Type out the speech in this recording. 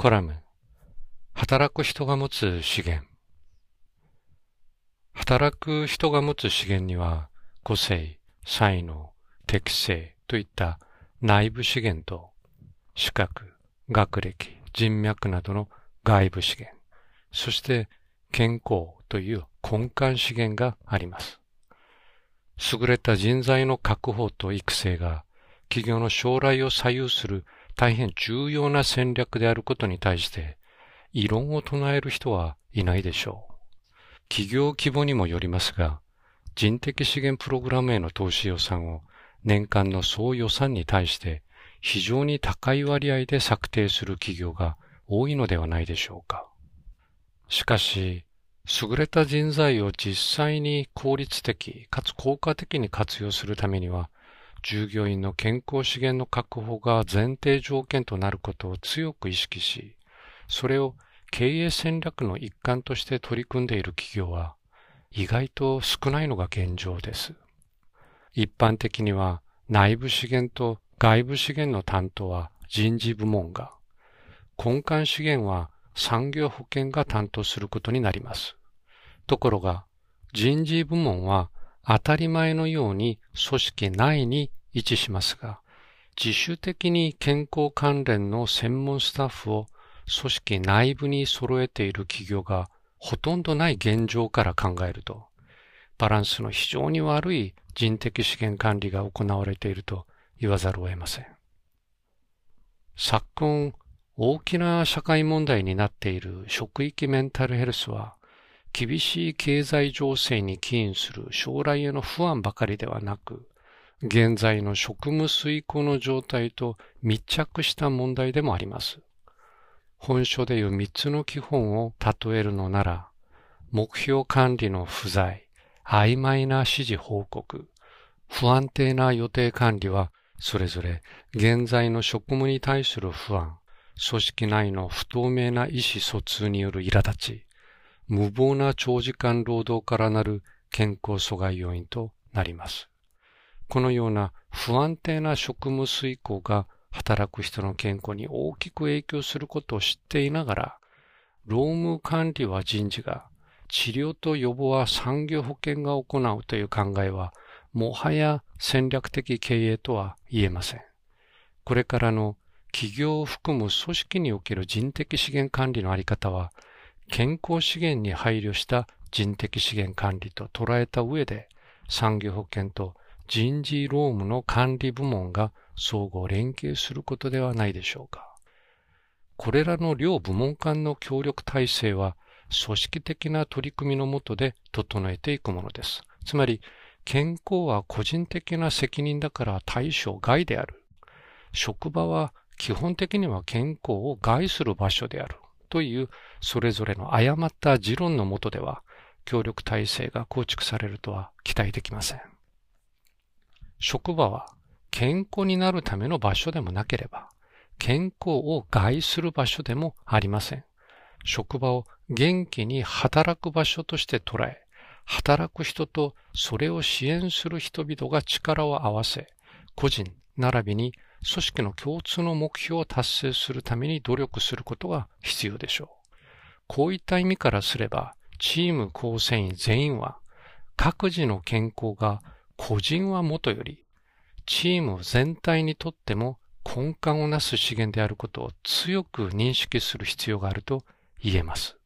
コラム、働く人が持つ資源。働く人が持つ資源には、個性、才能、適性といった内部資源と、資格、学歴、人脈などの外部資源、そして健康という根幹資源があります。優れた人材の確保と育成が企業の将来を左右する大変重要な戦略であることに対して異論を唱える人はいないでしょう。企業規模にもよりますが、人的資源プログラムへの投資予算を年間の総予算に対して非常に高い割合で策定する企業が多いのではないでしょうか。しかし、優れた人材を実際に効率的かつ効果的に活用するためには、従業員の健康資源の確保が前提条件となることを強く意識し、それを経営戦略の一環として取り組んでいる企業は意外と少ないのが現状です。一般的には内部資源と外部資源の担当は人事部門が、根幹資源は産業保険が担当することになります。ところが、人事部門は当たり前のように組織内に位置しますが、自主的に健康関連の専門スタッフを組織内部に揃えている企業がほとんどない現状から考えると、バランスの非常に悪い人的資源管理が行われていると言わざるを得ません。昨今、大きな社会問題になっている職域メンタルヘルスは、厳しい経済情勢に起因する将来への不安ばかりではなく、現在の職務遂行の状態と密着した問題でもあります。本書でいう三つの基本を例えるのなら、目標管理の不在、曖昧な指示報告、不安定な予定管理は、それぞれ現在の職務に対する不安、組織内の不透明な意思疎通による苛立ち、無謀な長時間労働からなる健康阻害要因となります。このような不安定な職務遂行が働く人の健康に大きく影響することを知っていながら、労務管理は人事が、治療と予防は産業保険が行うという考えは、もはや戦略的経営とは言えません。これからの企業を含む組織における人的資源管理のあり方は、健康資源に配慮した人的資源管理と捉えた上で、産業保険と人事労務の管理部門が相互連携することではないでしょうか。これらの両部門間の協力体制は、組織的な取り組みのもとで整えていくものです。つまり、健康は個人的な責任だから対象外である。職場は基本的には健康を害する場所である。というそれぞれの誤った持論のもとでは、協力体制が構築されるとは期待できません。職場は健康になるための場所でもなければ、健康を害する場所でもありません。職場を元気に働く場所として捉え、働く人とそれを支援する人々が力を合わせ、個人並びに組織の共通の目標を達成するために努力することが必要でしょう。こういった意味からすれば、チーム構成員全員は、各自の健康が個人はもとより、チーム全体にとっても根幹をなす資源であることを強く認識する必要があると言えます。